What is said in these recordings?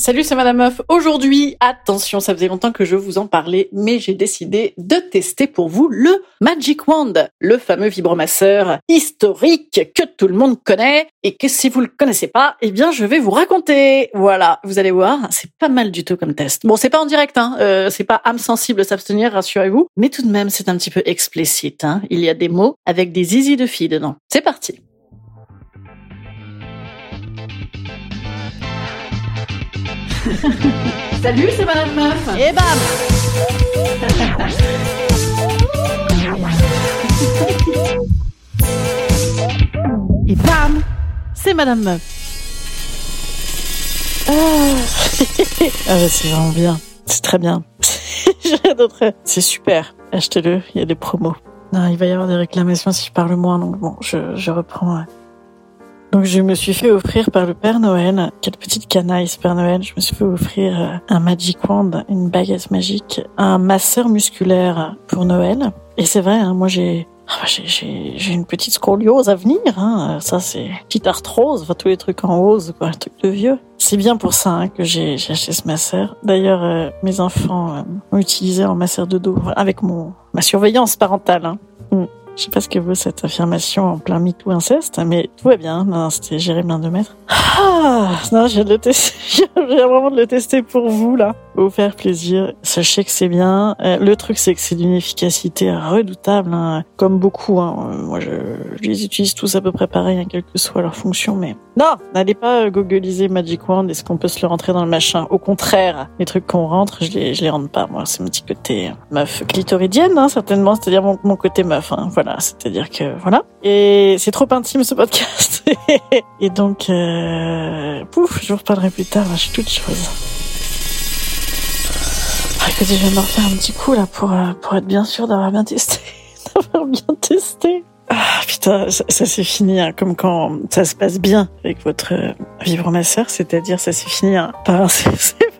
Salut, c'est Madame Meuf. Aujourd'hui, attention, ça faisait longtemps que je vous en parlais, mais j'ai décidé de tester pour vous le Magic Wand, le fameux vibromasseur historique que tout le monde connaît et que si vous le connaissez pas, eh bien, je vais vous raconter. Voilà, vous allez voir, c'est pas mal du tout comme test. Bon, c'est pas en direct, hein, euh, c'est pas âme sensible s'abstenir, rassurez-vous, mais tout de même, c'est un petit peu explicite. Hein. Il y a des mots avec des zizi de filles dedans. C'est parti. Salut, c'est Madame Meuf. Et bam Et bam C'est Madame Meuf. Ah, ah bah, c'est vraiment bien. C'est très bien. C'est super. Achetez-le, il y a des promos. Non, il va y avoir des réclamations si je parle moins, donc bon, je, je reprends. Donc je me suis fait offrir par le Père Noël, quelle petite canaille ce Père Noël, je me suis fait offrir euh, un Magic Wand, une baguette magique, un masseur musculaire pour Noël. Et c'est vrai, hein, moi j'ai ah, j'ai j'ai une petite scoliose à venir, hein. ça c'est petite arthrose, enfin tous les trucs en rose, quoi, un truc de vieux. C'est bien pour ça hein, que j'ai acheté ce masseur. D'ailleurs, euh, mes enfants euh, ont utilisé en masseur de dos avec mon ma surveillance parentale. Hein. Mm. Je sais pas ce que vaut cette affirmation en plein MeToo inceste, mais tout va bien. Non, c'était Jérémy de Maître. Ah, non, j'ai de le tester. j'ai vraiment de le tester pour vous, là. Vous faire plaisir. Sachez que c'est bien. Euh, le truc, c'est que c'est d'une efficacité redoutable, hein. comme beaucoup. Hein. Moi, je, je, les utilise tous à peu près pareil, hein, quelle que soit leur fonction, mais non, n'allez pas euh, googliser Magic Wand. Est-ce qu'on peut se le rentrer dans le machin? Au contraire, les trucs qu'on rentre, je les, je les rentre pas. Moi, c'est mon petit côté meuf clitoridienne, hein, certainement. C'est-à-dire mon, mon côté meuf. Hein. C'est-à-dire que voilà. Et c'est trop intime ce podcast. Et donc, euh, pouf, je vous reparlerai plus tard. Je suis toute chose. Ah, écoutez, je vais me refaire un petit coup là pour euh, pour être bien sûr d'avoir bien testé, d'avoir bien testé. Ah putain, ça, ça c'est fini, hein, comme quand ça se passe bien avec votre euh, vibromasseur, c'est-à-dire ça s'est fini hein, par c'est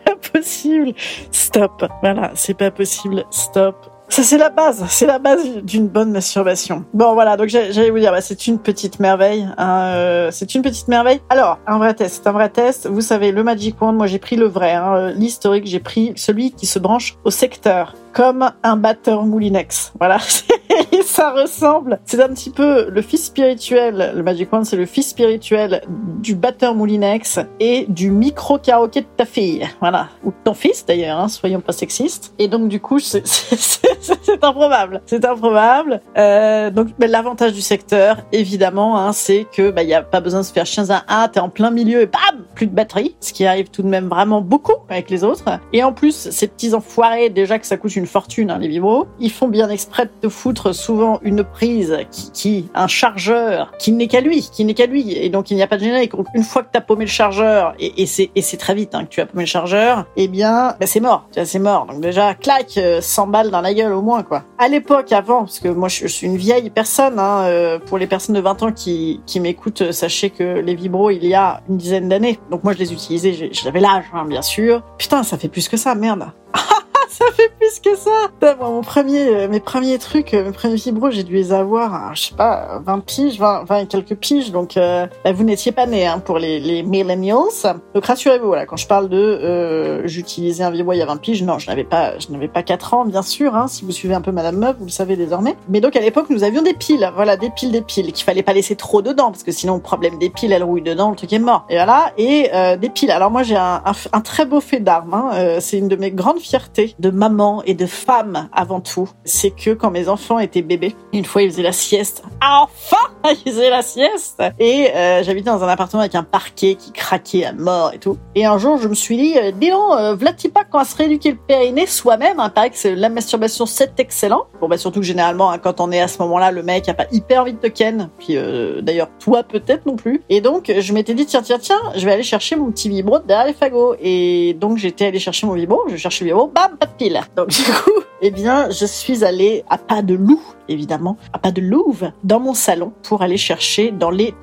pas possible, stop, voilà, c'est pas possible, stop, ça, c'est la base. C'est la base d'une bonne masturbation. Bon, voilà. Donc, j'allais vous dire, bah, c'est une petite merveille. Hein, euh, c'est une petite merveille. Alors, un vrai test. Un vrai test. Vous savez, le Magic Wand, moi, j'ai pris le vrai. Hein, L'historique, j'ai pris celui qui se branche au secteur comme un batteur moulinex. Voilà, ça ressemble. C'est un petit peu le fils spirituel. Le Magic Wand, c'est le fils spirituel du batteur moulinex et du micro karaoké de ta fille. Voilà, ou de ton fils d'ailleurs. Hein, soyons pas sexistes. Et donc du coup, c'est improbable. C'est improbable. Euh, donc l'avantage du secteur, évidemment, hein, c'est que bah y a pas besoin de se faire chien à un. T'es en plein milieu et bam, plus de batterie, ce qui arrive tout de même vraiment beaucoup avec les autres. Et en plus, ces petits enfoirés, déjà que ça coûte une fortune, hein, les vibros. Ils font bien exprès de te foutre souvent une prise qui, qui un chargeur qui n'est qu'à lui, qui n'est qu'à lui. Et donc, il n'y a pas de générique. Une fois que tu as paumé le chargeur, et, c'est, très vite hein, que tu as paumé le chargeur, eh bien, bah, c'est mort. C'est mort. Donc déjà, claque, 100 euh, balles dans la gueule au moins, quoi. À l'époque, avant, parce que moi, je, suis une vieille personne, hein, euh, pour les personnes de 20 ans qui, qui m'écoutent, sachez que les vibros, il y a une dizaine d'années. Donc moi, je les utilisais, j'avais l'âge, hein, bien sûr. Putain, ça fait plus que ça, merde ça fait plus que ça. Moi, mon premier, euh, mes premiers trucs, euh, mes premiers vibros, j'ai dû les avoir, à, je sais pas, 20 piges, 20, 20 et quelques piges. Donc, euh, bah, vous n'étiez pas nés hein, pour les, millennials. Donc, rassurez-vous, voilà, quand je parle de euh, j'utilisais un vibro il y a 20 piges, non, je n'avais pas, je n'avais pas 4 ans, bien sûr. Hein, si vous suivez un peu Madame Meuf, vous le savez désormais. Mais donc, à l'époque, nous avions des piles, voilà, des piles, des piles, qu'il fallait pas laisser trop dedans, parce que sinon, le problème des piles, elles rouillent dedans, le truc est mort. Et voilà, et euh, des piles. Alors moi, j'ai un, un, très beau fait d'armes. Hein. Euh, c'est une de mes grandes fiertés maman et de femme avant tout. C'est que quand mes enfants étaient bébés, une fois ils faisaient la sieste. Enfin, ils faisaient la sieste. Et euh, j'habitais dans un appartement avec un parquet qui craquait à mort et tout. Et un jour, je me suis dit, euh, dis donc, euh, pas qu'on va se rééduquer le périnée soi-même. Hein, paraît que la masturbation c'est excellent. Bon bah surtout que généralement, hein, quand on est à ce moment-là, le mec a pas hyper envie de ken. Puis euh, d'ailleurs toi peut-être non plus. Et donc je m'étais dit tiens tiens tiens, je vais aller chercher mon petit vibro derrière les fagots. Et donc j'étais allée chercher mon vibro, je cherchais le vibro, bam pas de Donc du coup, eh bien je suis allée à pas de loup évidemment, à pas de louve, dans mon salon pour aller chercher dans les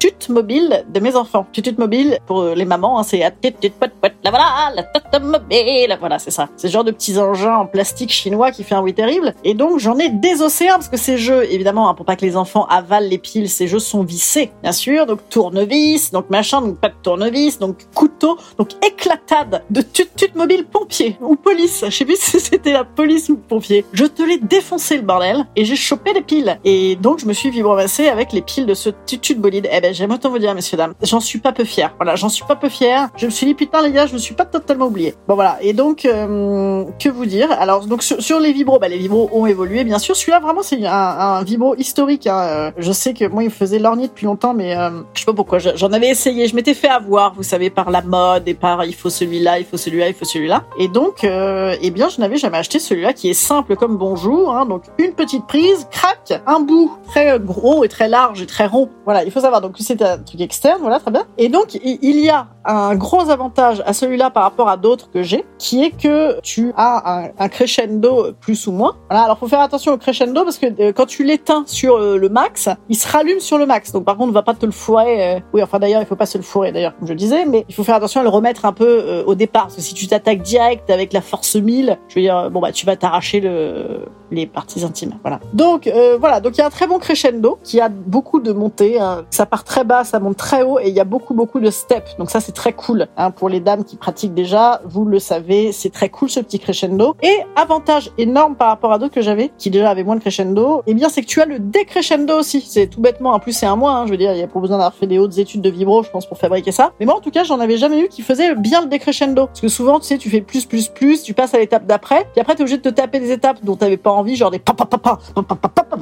tutut mobiles de mes enfants. Tutut mobile pour euh, les mamans, hein, c'est à tutut pot pot, la voilà, la tutut mobile, voilà, c'est ça. C'est ce genre de petits engins en plastique chinois qui fait un bruit terrible. Et donc j'en ai des océans parce que ces jeux, évidemment, hein, pour pas que les enfants avalent les piles, ces jeux sont vissés, bien sûr. Donc tournevis, donc machin, donc pas de tournevis, donc couteau, donc éclatade de tutut mobile pompier ou police. Je sais plus si c'était la police ou pompier. Je te l'ai défoncé le bordel et j'ai chopé les piles. Et donc je me suis vibromassé avec les piles de ce tutut bolide. Eh ben j'aime autant vous dire, messieurs dames, j'en suis pas peu fier. Voilà, j'en suis pas peu fier. Je me suis dit putain les gars, je me suis pas totalement oublié. Bon voilà. Et donc euh, que vous dire? Alors donc sur, les vibros, bah, les vibros ont évolué bien sûr. Celui-là vraiment c'est un, vibro historique. Hein. Euh, Je sais que moi il faisait lorgner depuis longtemps, mais euh, je sais pas pourquoi. Je- J'en avais essayé. Je m'étais fait avoir, vous savez, par la mode et par il faut celui-là, il faut celui-là, il faut celui-là. Et donc euh, eh bien je n'avais jamais acheté celui-là qui est simple comme bonjour. Hein. Donc une petite prise, crac, un bout très gros et très large et très rond. Voilà, il faut savoir. Donc c'est un truc externe, voilà, très bien. Et donc il y a un gros avantage à celui-là par rapport à d'autres que j'ai, qui est que tu as un, crescendo plus ou moins. Voilà, alors faut faire attention au crescendo parce que euh, quand tu l'éteins sur euh, le max, il se rallume sur le max. Donc par contre, on va pas te le fourrer. euh, Oui, enfin d'ailleurs, il faut pas se le fourrer d'ailleurs, comme je disais, mais il faut faire attention à le remettre un peu au départ. Parce que si tu t'attaques direct avec la force 1000, je veux dire, bon bah tu vas t'arracher le les parties intimes. Voilà. Donc voilà, donc il y a un très bon crescendo qui a beaucoup de montées. hein. Ça part très bas, ça monte très haut et il y a beaucoup beaucoup de steps. Donc ça c'est très cool hein, pour les dames qui pratiquent déjà. Vous le savez, c'est très cool ce petit crescendo. Et avantage énorme par rapport à d'autres que j'avais qui déjà avaient moins de crescendo, eh bien c'est que tu as le décrescendo aussi. C'est tout bêtement. En plus c'est un mois. Hein, je veux dire, il y a pas besoin d'avoir fait des hautes études de vibro, je pense, pour fabriquer ça. Mais moi en tout cas, j'en avais jamais eu qui faisait bien le décrescendo. Parce que souvent, tu sais, tu fais plus plus plus, tu passes à l'étape d'après, puis après t'es obligé de te taper des étapes dont t'avais pas envie, genre des pa pa pa pa pa pa pa pa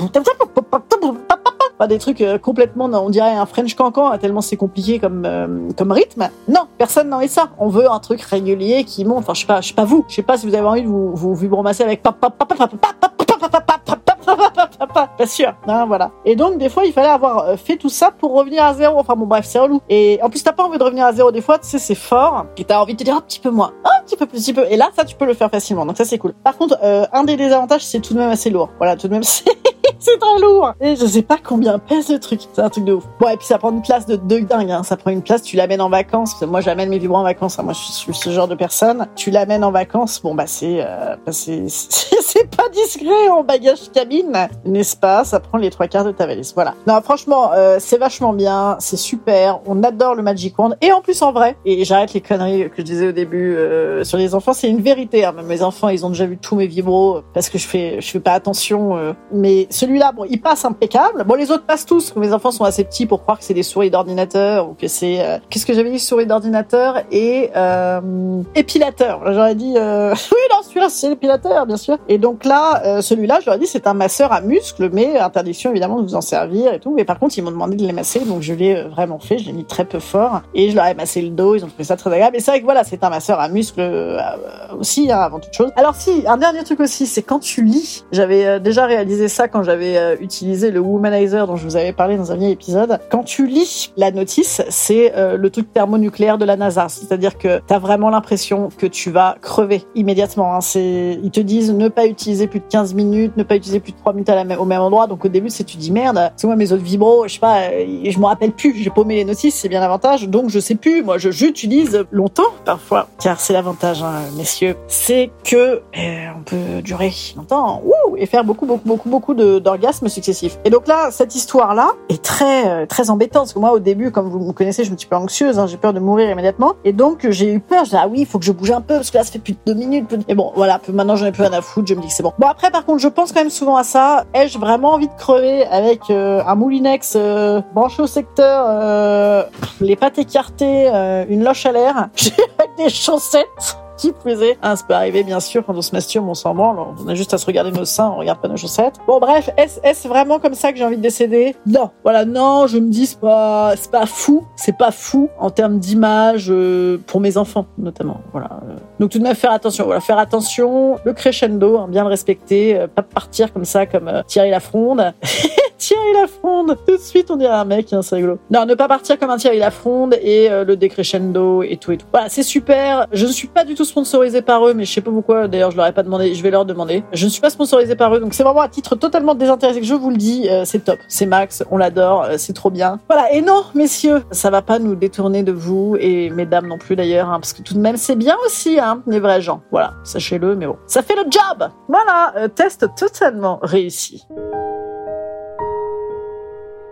Enfin, des trucs complètement, on dirait un French cancan, tellement c'est compliqué comme, euh, comme rythme. Non, personne n'en est ça. On veut un truc régulier qui monte. Enfin, je sais pas, je sais pas vous. Je sais pas si vous avez envie de vous, vous vibromasser avec pas sûr, hein, voilà. Et donc, des fois, il fallait avoir fait tout ça pour revenir à zéro. Enfin, bon, bref, c'est relou. Et en plus, t'as pas envie de revenir à zéro des fois, tu sais, c'est fort. Et t'as envie de te dire un petit peu moins, un petit peu plus, un petit peu. Et là, ça, tu peux le faire facilement. Donc, ça, c'est cool. Par contre, euh, un des désavantages, c'est tout de même assez lourd. Voilà, tout de même, c'est. c'est très lourd. Et je sais pas combien pèse le truc. C'est un truc de ouf. Bon, et puis ça prend une place de, dingue. Hein. Ça prend une place. Tu l'amènes en vacances. Moi, j'amène mes vibrants en vacances. hein. Moi, je suis ce genre de personne. Tu l'amènes en vacances. Bon, bah c'est euh, bah, c'est pas discret en bagage cabine, n'est-ce pas? Ça prend les trois quarts de ta valise. Voilà. Non, franchement, euh, c'est vachement bien. C'est super. On adore le Magic Wand. Et en plus, en vrai. Et j'arrête les conneries que je disais au début euh, sur les enfants. C'est une vérité. Hein. Mes enfants, ils ont déjà vu tous mes vibros parce que je fais je fais pas attention. euh. Mais celui-là, bon, il passe impeccable. Bon, les autres passent tous. Mes enfants sont assez petits pour croire que c'est des souris d'ordinateur ou que c'est euh, qu'est-ce que j'avais dit souris d'ordinateur et euh, épilateur. J'aurais dit euh... oui non celui-là c'est l'épilateur bien sûr. Et donc là celui-là j'aurais dit c'est un masseur à muscles mais interdiction évidemment de vous en servir et tout. Mais par contre ils m'ont demandé de les masser donc je l'ai vraiment fait. Je l'ai mis très peu fort et je leur ai massé le dos. Ils ont trouvé ça très agréable. Et c'est vrai que voilà c'est un masseur à muscles aussi hein, avant toute chose. Alors si un dernier truc aussi c'est quand tu lis. J'avais déjà réalisé ça quand j'avais euh, utilisé le womanizer dont je vous avais parlé dans un vieil épisode, quand tu lis la notice, c'est euh, le truc thermonucléaire de la NASA. C'est-à-dire que tu as vraiment l'impression que tu vas crever immédiatement. Hein. Ils te disent ne pas utiliser plus de 15 minutes, ne pas utiliser plus de 3 minutes au même endroit. Donc au début, c'est tu dis merde, c'est moi mes autres vibros, je sais pas, euh, je me rappelle plus, j'ai paumé les notices, c'est bien l'avantage. Donc je sais plus, moi j'utilise longtemps parfois, car c'est l'avantage, hein, messieurs, c'est que on peut durer longtemps wouh, et faire beaucoup beaucoup beaucoup beaucoup d'orgasmes successifs. Et donc là, cette histoire là est très euh, très embêtante parce que moi au début, comme vous me connaissez, je suis un petit peu anxieuse, hein, j'ai peur de mourir immédiatement, et donc j'ai eu peur. Je dis ah oui, il faut que je bouge un peu parce que là ça fait plus de deux minutes. Et bon voilà, maintenant j'en ai plus rien à foutre, je me dis que c'est bon. Bon après par contre, je pense quand même souvent à ça. Ai-je vraiment envie de crever avec euh, un moulinex euh, branché au secteur, euh, les pattes écartées, une loche à l'air, avec des chaussettes qui faisait. Ah, ça peut arriver, bien sûr, quand on se masturbe, on s'en branle. On a juste à se regarder nos seins, on regarde pas nos chaussettes. Bon, bref, est-ce est vraiment comme ça que j'ai envie de décéder? Non. Voilà, non, je me dis, c'est pas, c'est pas fou. C'est pas fou en termes d'image euh, pour mes enfants, notamment. Voilà. Donc, tout de même, faire attention. Voilà, faire attention. Le crescendo, hein, bien le respecter. Euh, pas partir comme ça, comme euh, Thierry Lafronde. Thierry Lafronde Tout de suite, on dirait un mec, hein, c'est rigolo. Non, ne pas partir comme un Thierry Lafronde et euh, le décrescendo et tout et tout. Voilà, c'est super. Je ne suis pas du tout sponsorisé par eux, mais je sais pas pourquoi. D'ailleurs, je leur ai pas demandé. Je vais leur demander. Je ne suis pas sponsorisé par eux, donc c'est vraiment à titre totalement désintéressé que je vous le dis. Euh, c'est top. C'est Max. On l'adore. Euh, c'est trop bien. Voilà. Et non, messieurs, ça va pas nous détourner de vous et mesdames non plus d'ailleurs, hein, parce que tout de même, c'est bien aussi, hein, les vrais gens. Voilà. Sachez-le, mais bon. Ça fait le job. Voilà. Test totalement réussi.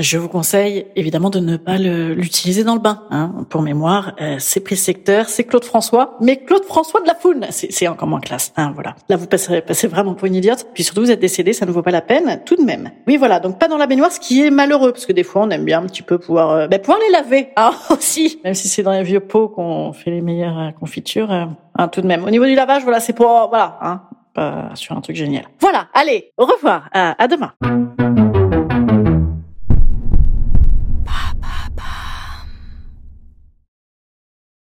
Je vous conseille évidemment de ne pas l'utiliser dans le bain. Hein. Pour mémoire, euh, c'est précepteur, c'est Claude François, mais Claude François de la Foune, c'est encore moins classe. Hein, voilà. Là, vous passerez, passez vraiment pour une idiote. Puis surtout, vous êtes décédé, ça ne vaut pas la peine, tout de même. Oui, voilà. Donc pas dans la baignoire, ce qui est malheureux, parce que des fois, on aime bien un petit peu pouvoir, euh, ben, pouvoir les laver. Ah aussi, même si c'est dans les vieux pots qu'on fait les meilleures euh, confitures. euh, hein, tout de même. Au niveau du lavage, voilà, c'est pour, voilà, hein, pas sur un truc génial. Voilà. Allez, au revoir. à, à demain.